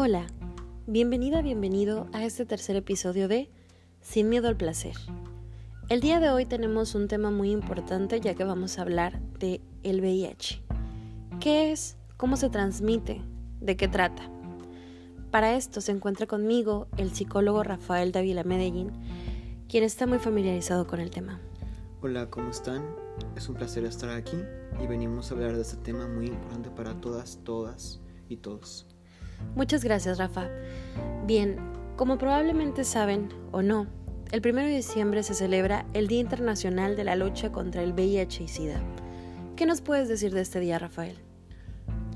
Hola, bienvenida, bienvenido a este tercer episodio de Sin miedo al placer. El día de hoy tenemos un tema muy importante ya que vamos a hablar de el VIH. ¿Qué es? ¿Cómo se transmite? ¿De qué trata? Para esto se encuentra conmigo el psicólogo Rafael Dávila Medellín, quien está muy familiarizado con el tema. Hola, ¿cómo están? Es un placer estar aquí y venimos a hablar de este tema muy importante para todas, todas y todos. Muchas gracias, Rafa. Bien, como probablemente saben o no, el 1 de diciembre se celebra el Día Internacional de la Lucha contra el VIH y SIDA. ¿Qué nos puedes decir de este día, Rafael?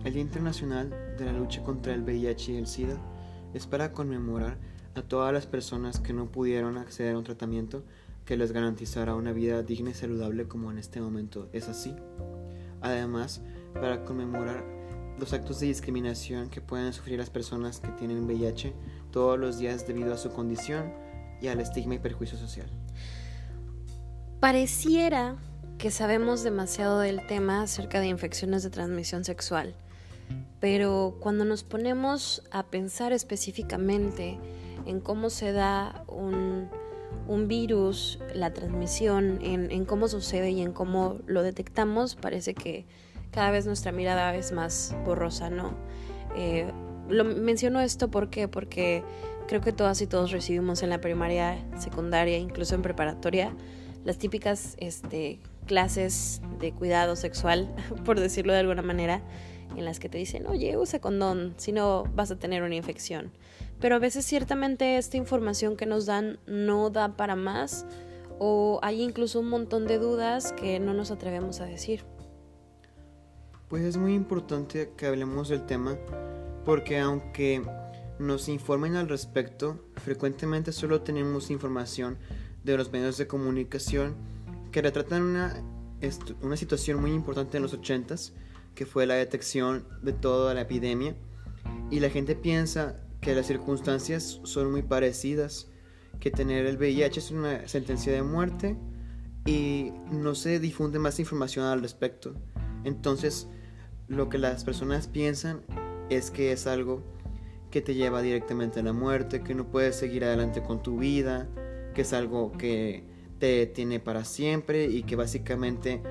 El Día Internacional de la Lucha contra el VIH y el SIDA es para conmemorar a todas las personas que no pudieron acceder a un tratamiento que les garantizara una vida digna y saludable como en este momento es así. Además, para conmemorar los actos de discriminación que pueden sufrir las personas que tienen VIH todos los días debido a su condición y al estigma y perjuicio social. Pareciera que sabemos demasiado del tema acerca de infecciones de transmisión sexual, pero cuando nos ponemos a pensar específicamente en cómo se da un, virus, la transmisión, en cómo sucede y en cómo lo detectamos, parece que cada vez nuestra mirada es más borrosa, ¿no? Eh, lo menciono esto porque porque creo que todas y todos recibimos en la primaria, secundaria, incluso en preparatoria, las típicas este, clases de cuidado sexual, por decirlo de alguna manera, en las que te dicen, oye, usa condón, si no vas a tener una infección. Pero a veces ciertamente esta información que nos dan no da para más o hay incluso un montón de dudas que no nos atrevemos a decir. Pues es muy importante que hablemos del tema porque aunque nos informen al respecto, frecuentemente solo tenemos información de los medios de comunicación que retratan una, una situación muy importante en los 80s, que fue la detección de toda la epidemia, y la gente piensa que las circunstancias son muy parecidas, que tener el VIH es una sentencia de muerte y no se difunde más información al respecto. Entonces, lo que las personas piensan es que es algo que te lleva directamente a la muerte, que no puedes seguir adelante con tu vida, que es algo que te tiene para siempre y que básicamente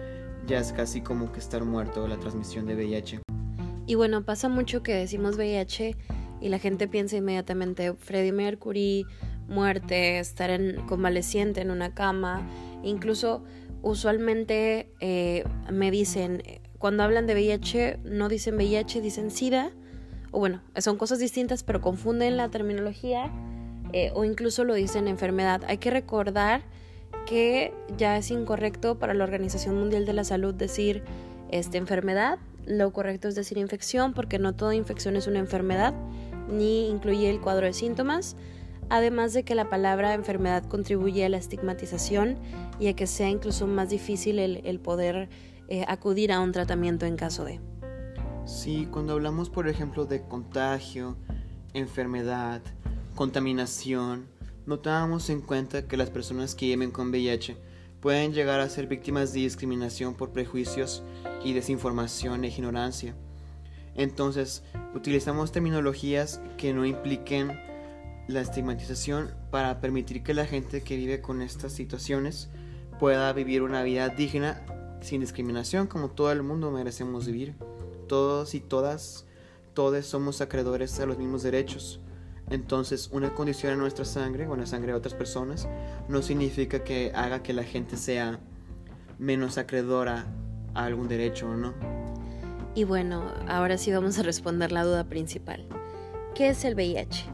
ya es casi como que estar muerto la transmisión de VIH. Y bueno, pasa mucho que decimos VIH y la gente piensa inmediatamente Freddie Mercury, muerte, estar en convaleciente en una cama, incluso usualmente eh, me dicen cuando hablan de VIH no dicen VIH, dicen SIDA. O bueno, son cosas distintas, pero confunden la terminología eh, o incluso lo dicen enfermedad. Hay que recordar que ya es incorrecto para la Organización Mundial de la Salud decir esta enfermedad. Lo correcto es decir infección porque no toda infección es una enfermedad ni incluye el cuadro de síntomas. Además de que la palabra enfermedad contribuye a la estigmatización y a que sea incluso más difícil el poder eh, acudir a un tratamiento en caso de. Sí, cuando hablamos, por ejemplo, de contagio, enfermedad, contaminación, notábamos en cuenta que las personas que viven con VIH pueden llegar a ser víctimas de discriminación por prejuicios y desinformación e ignorancia. Entonces, utilizamos terminologías que no impliquen la estigmatización para permitir que la gente que vive con estas situaciones pueda vivir una vida digna sin discriminación, como todo el mundo merecemos vivir. Todos y todas, todos somos acreedores a los mismos derechos. Entonces, una condición en nuestra sangre o en la sangre de otras personas no significa que haga que la gente sea menos acreedora a algún derecho o no. Y bueno, ahora sí vamos a responder la duda principal. ¿Qué es el VIH?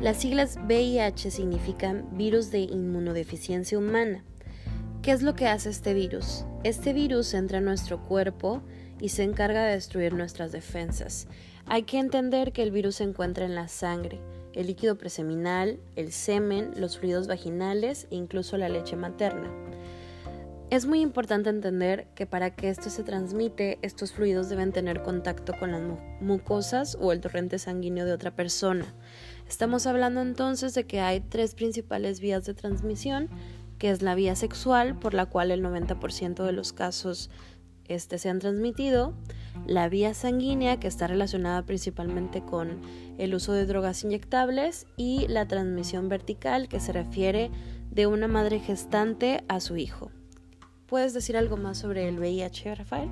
Las siglas VIH significan virus de inmunodeficiencia humana ¿Qué es lo que hace este virus? Este virus entra en nuestro cuerpo y se encarga de destruir nuestras defensas. Hay que entender que el virus se encuentra en la sangre, el líquido preseminal, el semen, los fluidos vaginales e incluso la leche materna. Es muy importante entender que para que esto se transmite, estos fluidos deben tener contacto con las mucosas o el torrente sanguíneo de otra persona. Estamos hablando entonces de que hay tres principales vías de transmisión que es la vía sexual, por la cual el 90% de los casos este, se han transmitido, la vía sanguínea, que está relacionada principalmente con el uso de drogas inyectables, y la transmisión vertical, que se refiere de una madre gestante a su hijo. ¿Puedes decir algo más sobre el VIH, Rafael?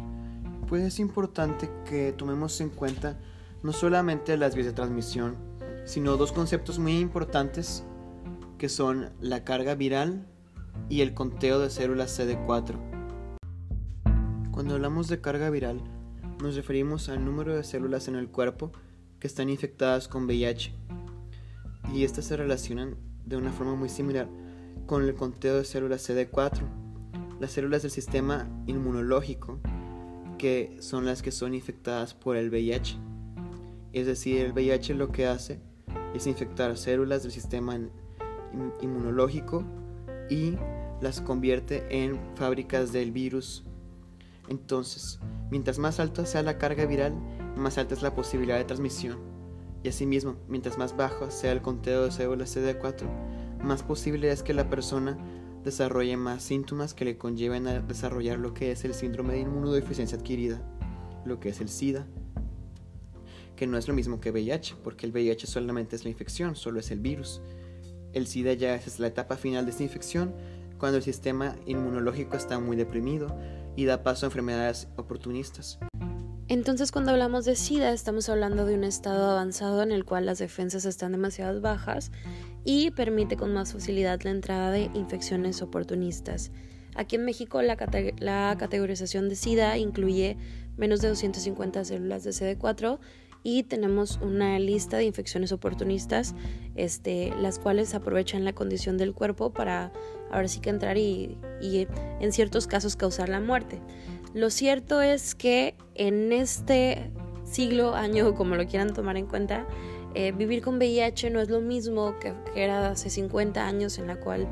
Pues es importante que tomemos en cuenta no solamente las vías de transmisión, sino dos conceptos muy importantes que son la carga viral y el conteo de células CD4. Cuando hablamos de carga viral, nos referimos al número de células en el cuerpo que están infectadas con VIH y estas se relacionan de una forma muy similar con el conteo de células CD4, las células del sistema inmunológico, que son las que son infectadas por el VIH. Es decir, el VIH lo que hace es infectar células del sistema inmunológico y las convierte en fábricas del virus. Entonces, mientras más alta sea la carga viral, más alta es la posibilidad de transmisión. Y asimismo, mientras más bajo sea el conteo de células CD4, más posible es que la persona desarrolle más síntomas que le conlleven a desarrollar lo que es el síndrome de inmunodeficiencia adquirida, lo que es el SIDA, que no es lo mismo que VIH, porque el VIH solamente es la infección, solo es el virus. El SIDA ya es la etapa final de esta infección, cuando el sistema inmunológico está muy deprimido y da paso a enfermedades oportunistas. Entonces cuando hablamos de SIDA estamos hablando de un estado avanzado en el cual las defensas están demasiado bajas y permite con más facilidad la entrada de infecciones oportunistas. Aquí en México la, categorización de SIDA incluye menos de 250 células de CD4 y tenemos una lista de infecciones oportunistas, este, las cuales aprovechan la condición del cuerpo para ahora sí que entrar y, y en ciertos casos causar la muerte. Lo cierto es que en este siglo, año, como lo quieran tomar en cuenta, eh, vivir con VIH no es lo mismo que, era hace 50 años en la cual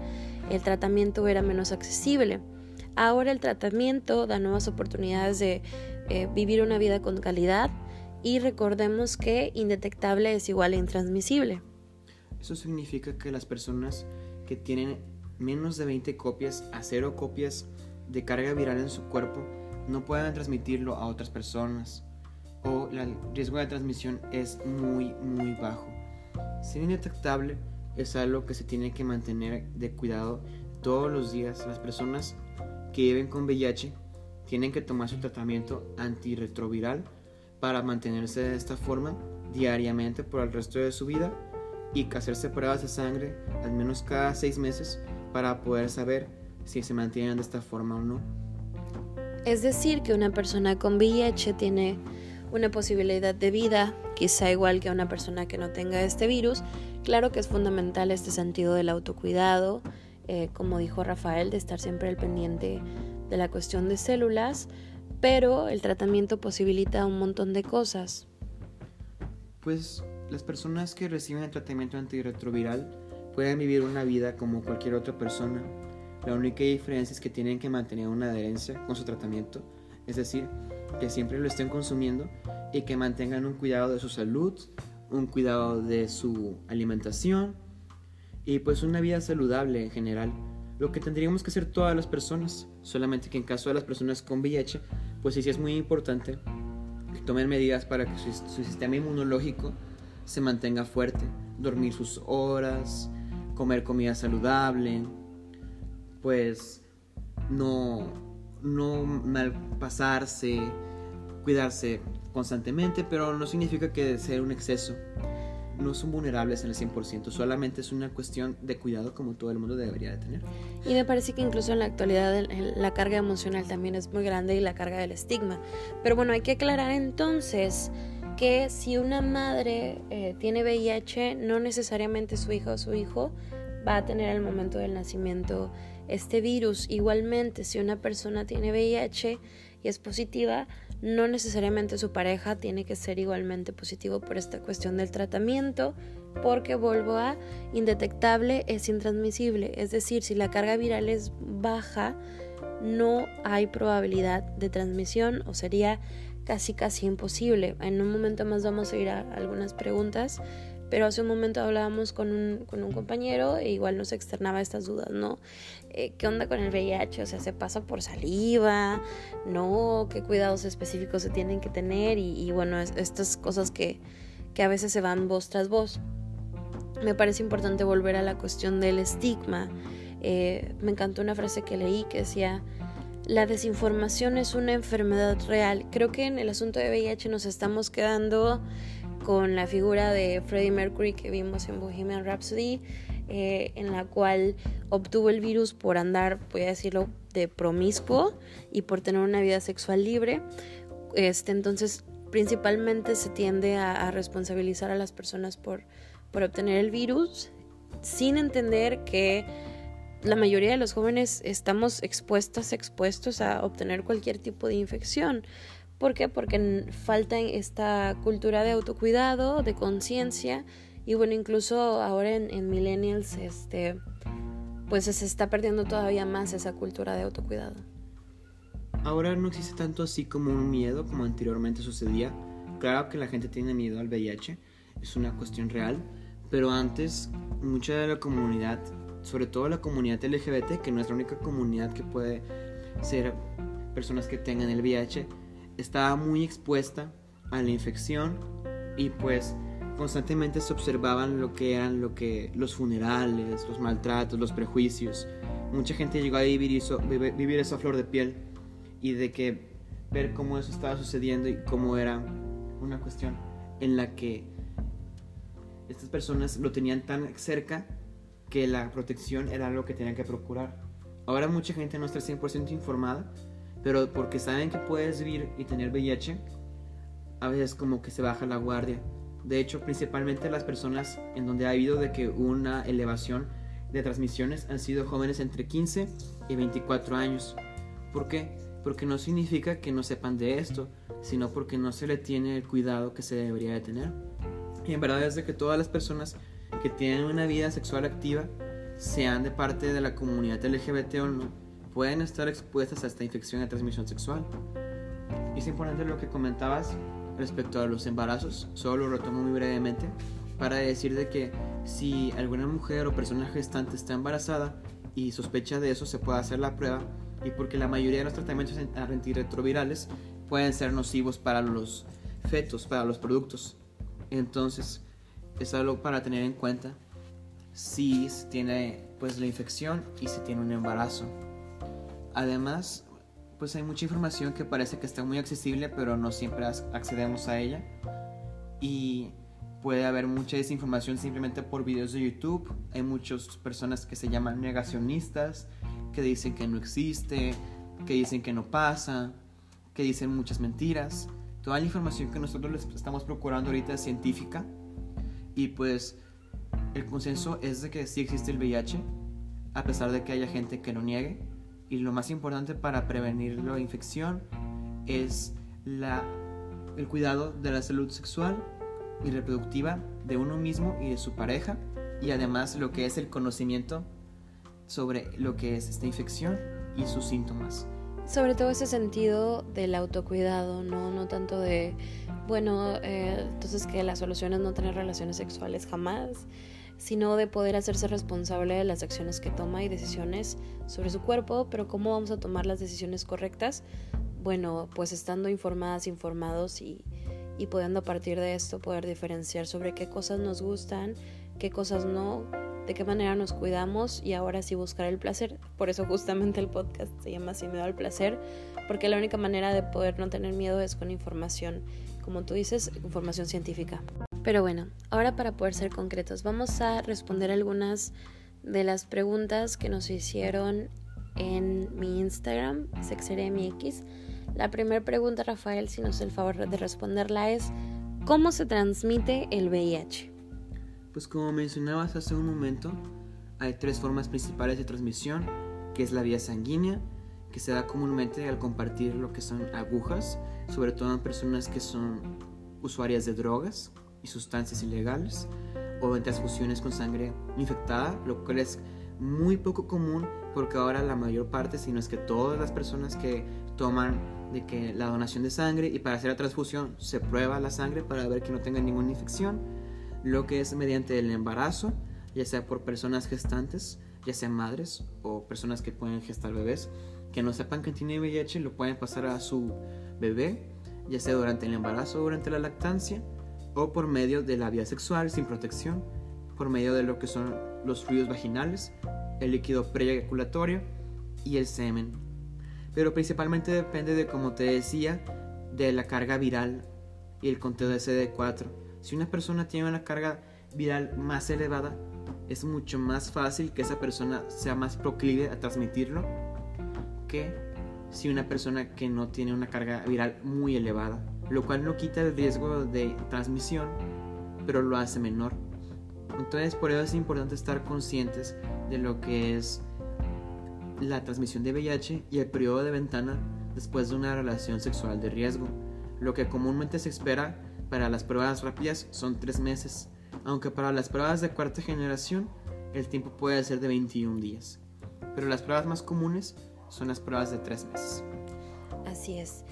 el tratamiento era menos accesible. Ahora el tratamiento da nuevas oportunidades de eh, vivir una vida con calidad y recordemos que indetectable es igual a intransmisible. Eso significa que las personas que tienen menos de 20 copias a cero copias de carga viral en su cuerpo no pueden transmitirlo a otras personas o el riesgo de transmisión es muy muy bajo. Ser indetectable es algo que se tiene que mantener de cuidado todos los días. Las personas que viven con VIH tienen que tomar su tratamiento antirretroviral para mantenerse de esta forma diariamente por el resto de su vida y hacerse pruebas de sangre al menos cada seis meses para poder saber si se mantienen de esta forma o no. Es decir, que una persona con VIH tiene una posibilidad de vida, quizá igual que una persona que no tenga este virus. Claro que es fundamental este sentido del autocuidado, eh, como dijo Rafael, de estar siempre al pendiente de la cuestión de células, pero el tratamiento posibilita un montón de cosas. Pues las personas que reciben el tratamiento antirretroviral pueden vivir una vida como cualquier otra persona. La única diferencia es que tienen que mantener una adherencia con su tratamiento, es decir, que siempre lo estén consumiendo y que mantengan un cuidado de su salud, un cuidado de su alimentación y pues una vida saludable en general. Lo que tendríamos que hacer todas las personas, solamente que en caso de las personas con VIH, pues sí, es muy importante que tomen medidas para que su, su sistema inmunológico se mantenga fuerte, dormir sus horas, comer comida saludable, pues no no malpasarse, cuidarse constantemente, pero no significa que sea un exceso. No son vulnerables en el 100%, solamente es una cuestión de cuidado como todo el mundo debería de tener. Y me parece que incluso en la actualidad la carga emocional también es muy grande y la carga del estigma. Pero bueno, hay que aclarar entonces que si una madre eh, tiene VIH, no necesariamente su hija o su hijo va a tener al momento del nacimiento este virus. Igualmente, si una persona tiene VIH y es positiva, no necesariamente su pareja tiene que ser igualmente positivo por esta cuestión del tratamiento, porque vuelvo a indetectable es intransmisible, es decir, si la carga viral es baja, no hay probabilidad de transmisión o sería casi casi imposible. En un momento más vamos a ir a algunas preguntas, pero hace un momento hablábamos con un, con un compañero e igual nos externaba estas dudas, ¿no? Eh, ¿Qué onda con el VIH? O sea, ¿se pasa por saliva? ¿No? ¿Qué cuidados específicos se tienen que tener? Y, bueno, estas cosas que, que a veces se van voz tras voz. Me parece importante volver a la cuestión del estigma. Eh, me encantó una frase que leí que decía, la desinformación es una enfermedad real. Creo que en el asunto de VIH nos estamos quedando con la figura de Freddie Mercury que vimos en Bohemian Rhapsody, eh, en la cual obtuvo el virus por andar, voy a decirlo, de promiscuo y por tener una vida sexual libre. Este, entonces, principalmente se tiende a, responsabilizar a las personas por, por obtener el virus, sin entender que la mayoría de los jóvenes estamos expuestas, expuestos a obtener cualquier tipo de infección. ¿Por qué? Porque falta esta cultura de autocuidado, de conciencia y bueno, incluso ahora en, millennials, este, pues se está perdiendo todavía más esa cultura de autocuidado. Ahora no existe tanto así como un miedo como anteriormente sucedía. Claro que la gente tiene miedo al VIH, es una cuestión real, pero antes mucha de la comunidad, sobre todo la comunidad LGBT, que no es la única comunidad que puede ser personas que tengan el VIH, estaba muy expuesta a la infección y pues constantemente se observaban lo que eran lo que los funerales, los maltratos, los prejuicios. Mucha gente llegó a vivir eso, vivir esa flor de piel y de que ver cómo eso estaba sucediendo y cómo era una cuestión en la que estas personas lo tenían tan cerca que la protección era algo que tenían que procurar. Ahora mucha gente no está 100% informada pero porque saben que puedes vivir y tener VIH, a veces como que se baja la guardia. De hecho, principalmente las personas en donde ha habido de que una elevación de transmisiones han sido jóvenes entre 15 y 24 años. ¿Por qué? Porque no significa que no sepan de esto, sino porque no se le tiene el cuidado que se debería de tener. Y en verdad es de que todas las personas que tienen una vida sexual activa, sean de parte de la comunidad LGBT o no, pueden estar expuestas a esta infección de transmisión sexual. Y es importante lo que comentabas respecto a los embarazos, solo lo retomo muy brevemente, para decir de que si alguna mujer o persona gestante está embarazada y sospecha de eso, se puede hacer la prueba y porque la mayoría de los tratamientos antirretrovirales pueden ser nocivos para los fetos, para los productos. Entonces, es algo para tener en cuenta si tiene pues la infección y si tiene un embarazo. Además, pues hay mucha información que parece que está muy accesible, pero no siempre accedemos a ella. Y puede haber mucha desinformación simplemente por videos de YouTube. Hay muchas personas que se llaman negacionistas, que dicen que no existe, que dicen que no pasa, que dicen muchas mentiras. Toda la información que nosotros les estamos procurando ahorita es científica. Y pues el consenso es de que sí existe el VIH, a pesar de que haya gente que lo niegue y lo más importante para prevenir la infección es la, el cuidado de la salud sexual y reproductiva de uno mismo y de su pareja y además lo que es el conocimiento sobre lo que es esta infección y sus síntomas. Sobre todo ese sentido del autocuidado, no, no tanto de, bueno, eh, entonces que la solución es no tener relaciones sexuales jamás, sino de poder hacerse responsable de las acciones que toma y decisiones sobre su cuerpo, pero cómo vamos a tomar las decisiones correctas, bueno, pues estando informadas, informados y, y pudiendo a partir de esto poder diferenciar sobre qué cosas nos gustan, qué cosas no, de qué manera nos cuidamos y ahora sí buscar el placer. Por eso justamente el podcast se llama Sin miedo al placer, porque la única manera de poder no tener miedo es con información, como tú dices, información científica. Pero bueno, ahora para poder ser concretos, vamos a responder algunas de las preguntas que nos hicieron en mi Instagram, sexeremix. La primera pregunta, Rafael, si nos el favor de responderla es, ¿cómo se transmite el VIH? Pues como mencionabas hace un momento, hay tres formas principales de transmisión, que es la vía sanguínea, que se da comúnmente al compartir lo que son agujas, sobre todo en personas que son usuarias de drogas y sustancias ilegales o en transfusiones con sangre infectada, lo cual es muy poco común porque ahora la mayor parte, si no es que todas las personas que toman de que la donación de sangre y para hacer la transfusión se prueba la sangre para ver que no tenga ninguna infección. lo que es mediante el embarazo, ya sea por personas gestantes, ya sean madres o personas que pueden gestar bebés, que no sepan que tiene VIH, lo pueden pasar a su bebé, ya sea durante el embarazo o durante la lactancia, o por medio de la vía sexual sin protección, por medio de lo que son los fluidos vaginales, el líquido preeyaculatorio y el semen. Pero principalmente depende de, como te decía, de la carga viral y el conteo de CD4. Si una persona tiene una carga viral más elevada, es mucho más fácil que esa persona sea más proclive a transmitirlo que si una persona que no tiene una carga viral muy elevada, lo cual no quita el riesgo de transmisión, pero lo hace menor. Entonces por eso es importante estar conscientes de lo que es la transmisión de VIH y el periodo de ventana después de una relación sexual de riesgo. Lo que comúnmente se espera para las pruebas rápidas son tres meses, aunque para las pruebas de cuarta generación el tiempo puede ser de 21 días. Pero las pruebas más comunes son las pruebas de tres meses. Así es.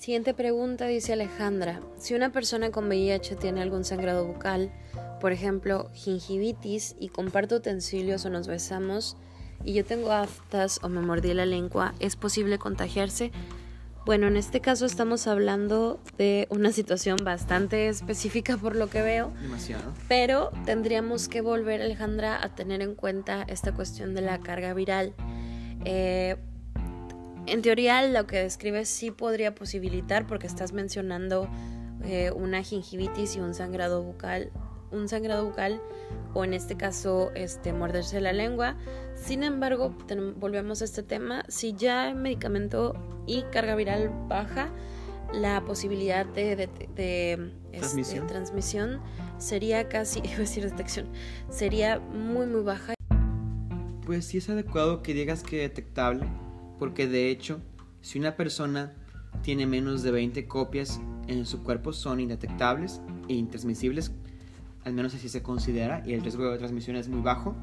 Siguiente pregunta dice Alejandra, si una persona con VIH tiene algún sangrado bucal, por ejemplo, gingivitis, y comparto utensilios o nos besamos, y yo tengo aftas o me mordí la lengua, ¿es posible contagiarse? Bueno, en este caso estamos hablando de una situación bastante específica por lo que veo. Demasiado. Pero tendríamos que volver, Alejandra, a tener en cuenta esta cuestión de la carga viral. Eh, en teoría, lo que describes sí podría posibilitar, porque estás mencionando eh, una gingivitis y un sangrado bucal, un sangrado bucal, o en este caso, este, morderse la lengua. Sin embargo, volvemos a este tema, si ya el medicamento y carga viral baja, la posibilidad de, este, ¿Transmisión? sería casi, iba a decir detección, sería muy muy baja. Pues sí es adecuado que digas que detectable, porque de hecho, si una persona tiene menos de 20 copias en su cuerpo son indetectables e intransmisibles, al menos así se considera, y el riesgo de transmisión es muy bajo,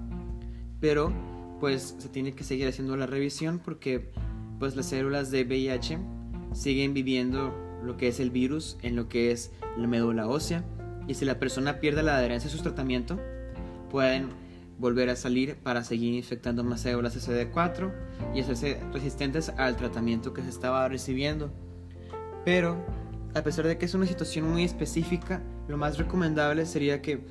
pero pues se tiene que seguir haciendo la revisión porque pues las células de VIH siguen viviendo lo que es el virus en lo que es la médula ósea y si la persona pierde la adherencia a su tratamiento pueden volver a salir para seguir infectando más células CD4 y hacerse resistentes al tratamiento que se estaba recibiendo. Pero, a pesar de que es una situación muy específica, lo más recomendable sería que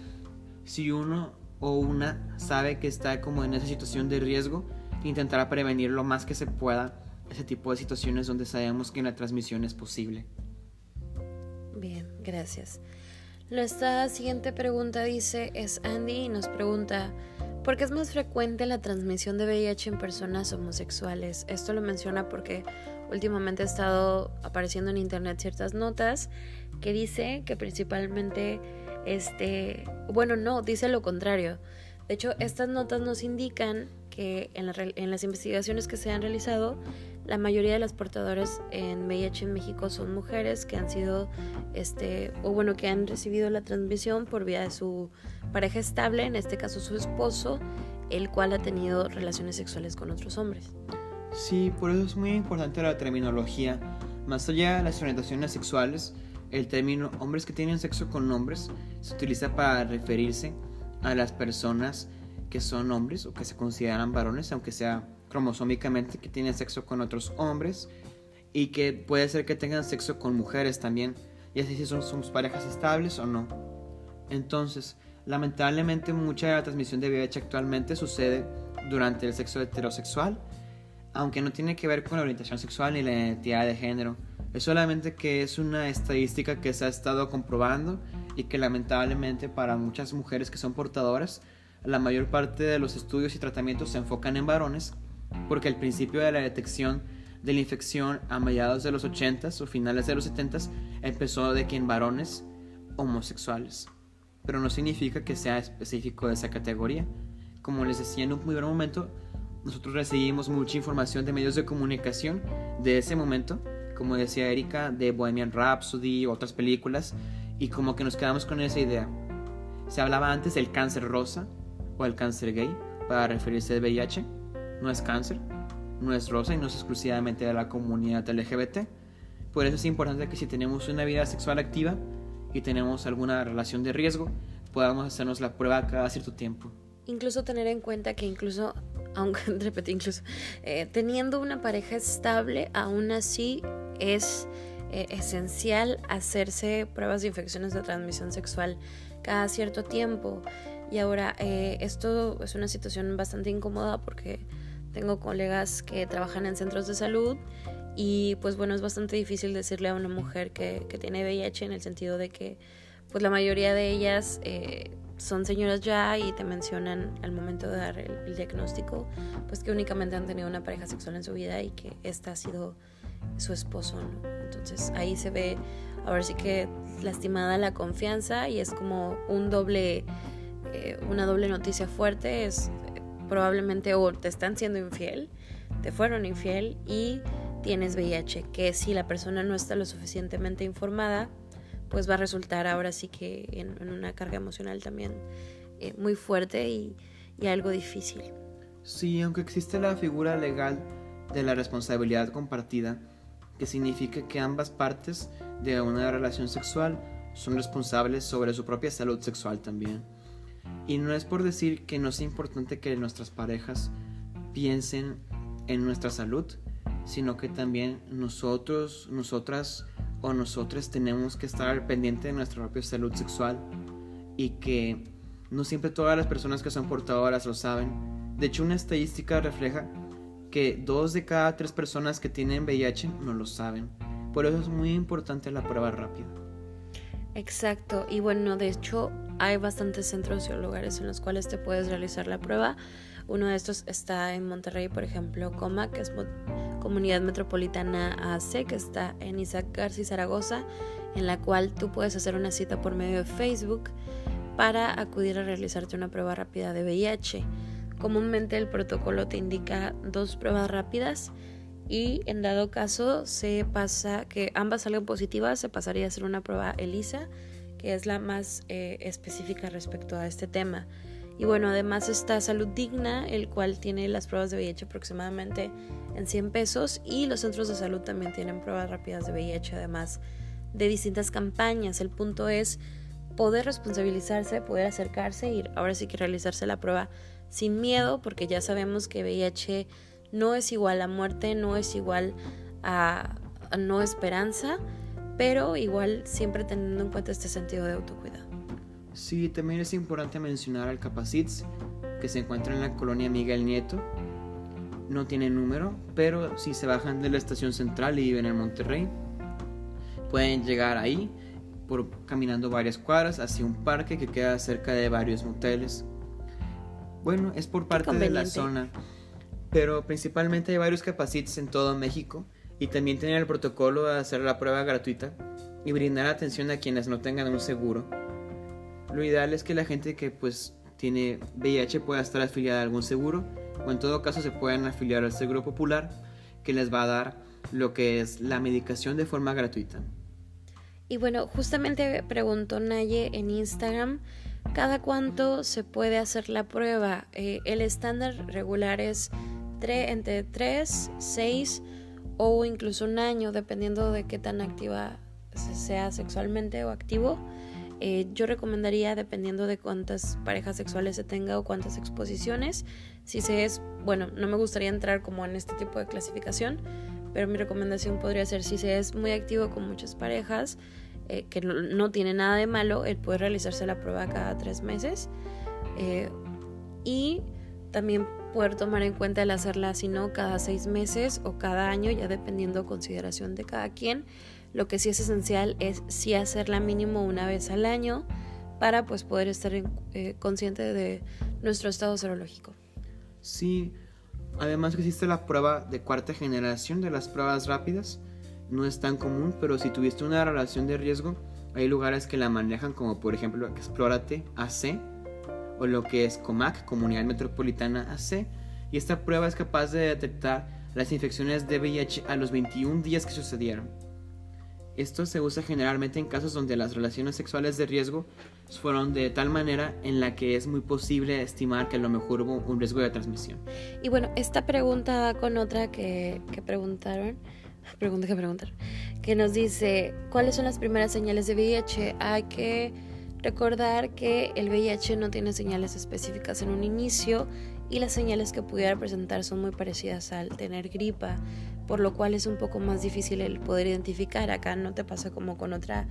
si uno o una sabe que está como en esa situación de riesgo, intentará prevenir lo más que se pueda ese tipo de situaciones donde sabemos que la transmisión es posible. Bien, gracias. Nuestra siguiente pregunta dice es Andy y nos pregunta ¿por qué es más frecuente la transmisión de VIH en personas homosexuales? Esto lo menciona porque últimamente ha estado apareciendo en internet ciertas notas que dice que principalmente este, bueno, no, dice lo contrario. De hecho, estas notas nos indican que en, en, las investigaciones que se han realizado, la mayoría de las portadoras en VIH en México son mujeres que han sido, este, o bueno, que han recibido la transmisión por vía de su pareja estable, en este caso su esposo, el cual ha tenido relaciones sexuales con otros hombres. Sí, por eso es muy importante la terminología. Más allá de las orientaciones sexuales, el término hombres que tienen sexo con hombres se utiliza para referirse a las personas que son hombres o que se consideran varones, aunque sea cromosómicamente, que tienen sexo con otros hombres y que puede ser que tengan sexo con mujeres también, y así si son sus parejas estables o no. Entonces, lamentablemente mucha de la transmisión de VIH actualmente sucede durante el sexo heterosexual, aunque no tiene que ver con la orientación sexual ni la identidad de género es solamente que es una estadística que se ha estado comprobando y que lamentablemente para muchas mujeres que son portadoras, la mayor parte de los estudios y tratamientos se enfocan en varones, porque el principio de la detección de la infección a mediados de los 80s o finales de los 70s empezó de que en varones homosexuales, pero no significa que sea específico de esa categoría. Como les decía en un buen momento, nosotros recibimos mucha información de medios de comunicación de ese momento como decía Erika, de Bohemian Rhapsody, otras películas, y como que nos quedamos con esa idea. Se hablaba antes del cáncer rosa o el cáncer gay para referirse al VIH. No es cáncer, no es rosa y no es exclusivamente de la comunidad LGBT. Por eso es importante que si tenemos una vida sexual activa y tenemos alguna relación de riesgo, podamos hacernos la prueba cada cierto tiempo. Incluso tener en cuenta que incluso, aunque repetí incluso, eh, teniendo una pareja estable, aún así es eh, esencial hacerse pruebas de infecciones de transmisión sexual cada cierto tiempo. Y ahora, eh, esto es una situación bastante incómoda porque tengo colegas que trabajan en centros de salud y pues bueno, es bastante difícil decirle a una mujer que, que tiene VIH en el sentido de que pues la mayoría de ellas eh, son señoras ya y te mencionan al momento de dar el, diagnóstico pues que únicamente han tenido una pareja sexual en su vida y que esta ha sido su esposo, Entonces ahí se ve ahora sí que lastimada la confianza y es como un doble eh, una doble noticia fuerte es probablemente te están siendo infiel, te fueron infiel y tienes VIH, que si la persona no está lo suficientemente informada, pues va a resultar ahora sí que en, una carga emocional también eh, muy fuerte y algo difícil. Sí, aunque existe la figura legal de la responsabilidad compartida, que significa que ambas partes de una relación sexual son responsables sobre su propia salud sexual también. Y no es por decir que no sea importante que nuestras parejas piensen en nuestra salud, sino que también nosotros, nosotras o nosotros tenemos que estar al pendiente de nuestra propia salud sexual y que no siempre todas las personas que son portadoras lo saben. De hecho, una estadística refleja que dos de cada tres personas que tienen VIH no lo saben. Por eso es muy importante la prueba rápida. Exacto, y bueno, de hecho hay bastantes centros o lugares en los cuales te puedes realizar la prueba. Uno de estos está en Monterrey, por ejemplo, Coma, que es Comunidad Metropolitana AC, que está en Isaac García Zaragoza, en la cual tú puedes hacer una cita por medio de Facebook para acudir a realizarte una prueba rápida de VIH. Comúnmente el protocolo te indica dos pruebas rápidas y en dado caso se pasa que ambas salgan positivas, se pasaría a hacer una prueba ELISA, que es la más eh, específica respecto a este tema. Y bueno, además está Salud Digna, el cual tiene las pruebas de VIH aproximadamente en 100 pesos y los centros de salud también tienen pruebas rápidas de VIH, además de distintas campañas. El punto es poder responsabilizarse, poder acercarse y ahora sí que realizarse la prueba sin miedo, porque ya sabemos que VIH no es igual a muerte, no es igual a, no esperanza, pero igual siempre teniendo en cuenta este sentido de autocuidado. Sí, también es importante mencionar al Capacits, que se encuentra en la colonia Miguel Nieto. No tiene número, pero si se bajan de la estación central y viven en Monterrey, pueden llegar ahí por caminando varias cuadras hacia un parque que queda cerca de varios moteles. Bueno, es por parte de la zona pero principalmente hay varios capacites en todo México y también tienen el protocolo de hacer la prueba gratuita y brindar atención a quienes no tengan un seguro. Lo ideal es que la gente que pues tiene VIH pueda estar afiliada a algún seguro o en todo caso se puedan afiliar al Seguro Popular que les va a dar lo que es la medicación de forma gratuita. Y bueno, justamente preguntó Naye en Instagram, ¿cada cuánto se puede hacer la prueba? Eh, el estándar regular es entre 3, 6 o incluso un año, dependiendo de qué tan activa sea sexualmente o activo. Eh, yo recomendaría, dependiendo de cuántas parejas sexuales se tenga o cuántas exposiciones, si se es, bueno, no me gustaría entrar como en este tipo de clasificación, pero mi recomendación podría ser si se es muy activo con muchas parejas, eh, que no, tiene nada de malo, el poder realizarse la prueba cada tres meses. Eh, y también poder tomar en cuenta el hacerla si no cada seis meses o cada año, ya dependiendo consideración de cada quien. Lo que sí es esencial es sí hacerla mínimo una vez al año para pues poder estar eh, consciente de nuestro estado serológico. Sí, además que existe la prueba de cuarta generación de las pruebas rápidas. No es tan común, pero si tuviste una relación de riesgo, hay lugares que la manejan como por ejemplo Explórate AC o lo que es COMAC, Comunidad Metropolitana AC, y esta prueba es capaz de detectar las infecciones de VIH a los 21 días que sucedieron. Esto se usa generalmente en casos donde las relaciones sexuales de riesgo fueron de tal manera en la que es muy posible estimar que a lo mejor hubo un riesgo de transmisión. Y bueno, esta pregunta va con otra que, que preguntaron, pregunta que preguntaron, que nos dice, ¿cuáles son las primeras señales de VIH? Hay que Recordar que el VIH no tiene señales específicas en un inicio y las señales que pudiera presentar son muy parecidas al tener gripa, por lo cual es un poco más difícil el poder identificar. Acá no te pasa como con otra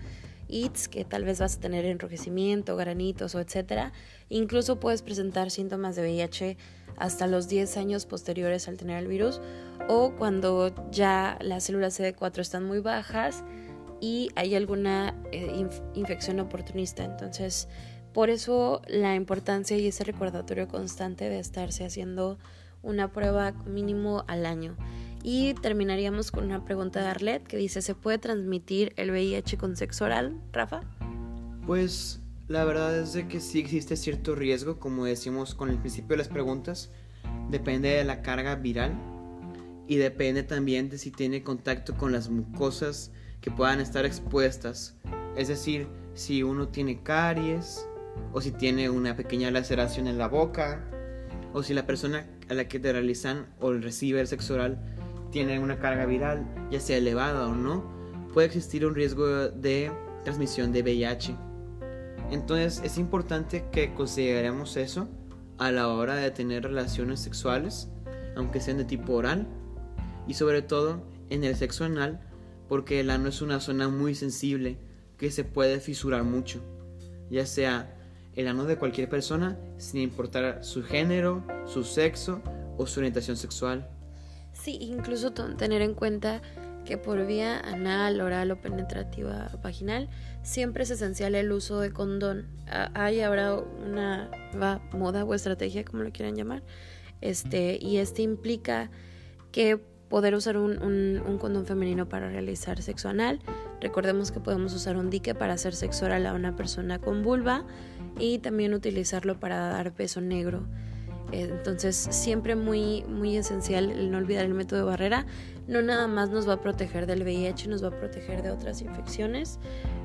ITS, que tal vez vas a tener enrojecimiento, granitos o etcétera. Incluso puedes presentar síntomas de VIH hasta los 10 años posteriores al tener el virus o cuando ya las células CD4 están muy bajas y hay alguna eh, infección oportunista. Entonces, por eso la importancia y ese recordatorio constante de estarse haciendo una prueba mínimo al año. Y terminaríamos con una pregunta de Arlet que dice, ¿se puede transmitir el VIH con sexo oral, Rafa? Pues la verdad es de que sí existe cierto riesgo, como decimos con el principio de las preguntas, depende de la carga viral y depende también de si tiene contacto con las mucosas que puedan estar expuestas. Es decir, si uno tiene caries o si tiene una pequeña laceración en la boca o si la persona a la que te realizan o recibe el sexo oral tiene una carga viral, ya sea elevada o no, puede existir un riesgo de transmisión de VIH. Entonces es importante que consideremos eso a la hora de tener relaciones sexuales, aunque sean de tipo oral, y sobre todo en el sexo anal, porque el ano es una zona muy sensible que se puede fisurar mucho, ya sea el ano de cualquier persona, sin importar su género, su sexo o su orientación sexual. Sí, incluso tener en cuenta que por vía anal, oral o penetrativa vaginal siempre es esencial el uso de condón. Hay habrá una moda o estrategia, como lo quieran llamar, este, y este implica que poder usar un, un, condón femenino para realizar sexo anal. Recordemos que podemos usar un dique para hacer sexo oral a una persona con vulva y también utilizarlo para dar peso negro. Eh, entonces, siempre muy, muy esencial el no olvidar el método de barrera. No nada más nos va a proteger del VIH, nos va a proteger de otras infecciones.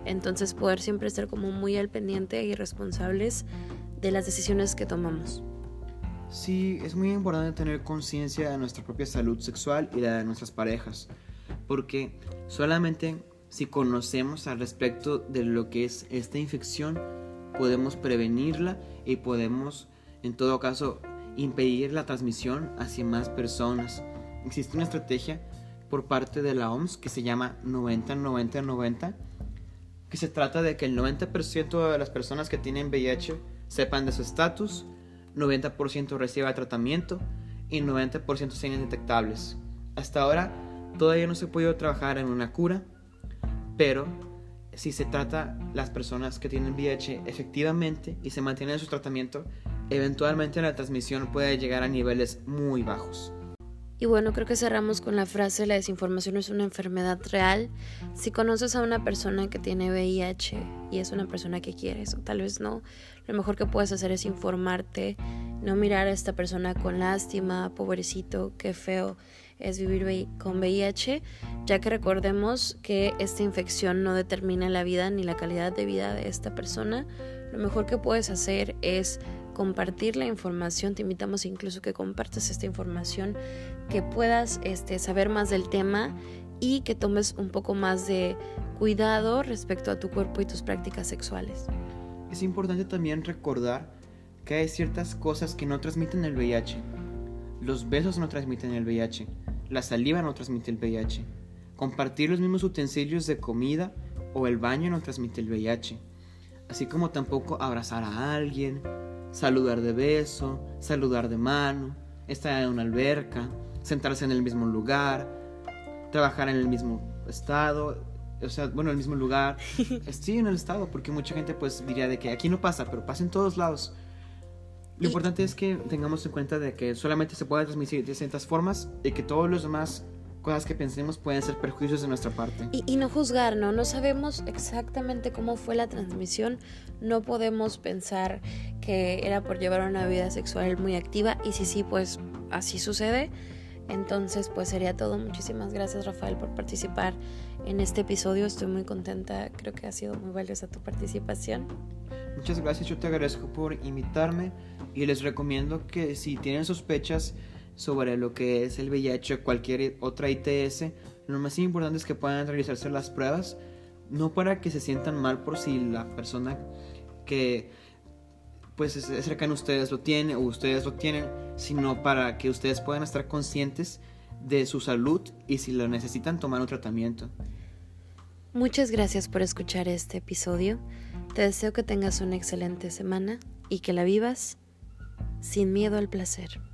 Entonces, poder siempre estar como muy al pendiente y responsables de las decisiones que tomamos. Sí, es muy importante tener conciencia de nuestra propia salud sexual y la de nuestras parejas, porque solamente si conocemos al respecto de lo que es esta infección, podemos prevenirla y podemos, en todo caso, impedir la transmisión hacia más personas. Existe una estrategia por parte de la OMS que se llama 90-90-90, que se trata de que el 90% de las personas que tienen VIH sepan de su estatus, 90% reciba tratamiento y 90% sean indetectables. Hasta ahora todavía no se ha podido trabajar en una cura, pero si se trata las personas que tienen VIH efectivamente y se mantienen en su tratamiento, eventualmente la transmisión puede llegar a niveles muy bajos. Y bueno, creo que cerramos con la frase, la desinformación es una enfermedad real. Si conoces a una persona que tiene VIH y es una persona que quieres o tal vez no, lo mejor que puedes hacer es informarte, no mirar a esta persona con lástima, pobrecito, qué feo es vivir con VIH, ya que recordemos que esta infección no determina la vida ni la calidad de vida de esta persona. Lo mejor que puedes hacer es compartir la información, te invitamos incluso que compartas esta información, que puedas este, saber más del tema y que tomes un poco más de cuidado respecto a tu cuerpo y tus prácticas sexuales. Es importante también recordar que hay ciertas cosas que no transmiten el VIH. Los besos no transmiten el VIH, la saliva no transmite el VIH, compartir los mismos utensilios de comida o el baño no transmite el VIH, así como tampoco abrazar a alguien, saludar de beso, saludar de mano, estar en una alberca, sentarse en el mismo lugar, trabajar en el mismo estado, o sea, bueno, en el mismo lugar. Sí, en el estado, porque mucha gente pues diría de que aquí no pasa, pero pasa en todos lados. Lo importante es que tengamos en cuenta de que solamente se puede transmitir de distintas formas y que todos los demás cosas que pensemos pueden ser perjuicios de nuestra parte. Y, no juzgar, ¿no? No sabemos exactamente cómo fue la transmisión, no podemos pensar que era por llevar una vida sexual muy activa y si sí, pues así sucede. Entonces, pues sería todo. Muchísimas gracias, Rafael, por participar en este episodio. Estoy muy contenta. Creo que ha sido muy valiosa tu participación. Muchas gracias. Yo te agradezco por invitarme y les recomiendo que si tienen sospechas sobre lo que es el VIH o cualquier otra ITS, lo más importante es que puedan realizarse las pruebas, no para que se sientan mal por si la persona porque pues es cercano ustedes lo tienen o ustedes lo tienen, sino para que ustedes puedan estar conscientes de su salud y si lo necesitan tomar un tratamiento. Muchas gracias por escuchar este episodio. Te deseo que tengas una excelente semana y que la vivas sin miedo al placer.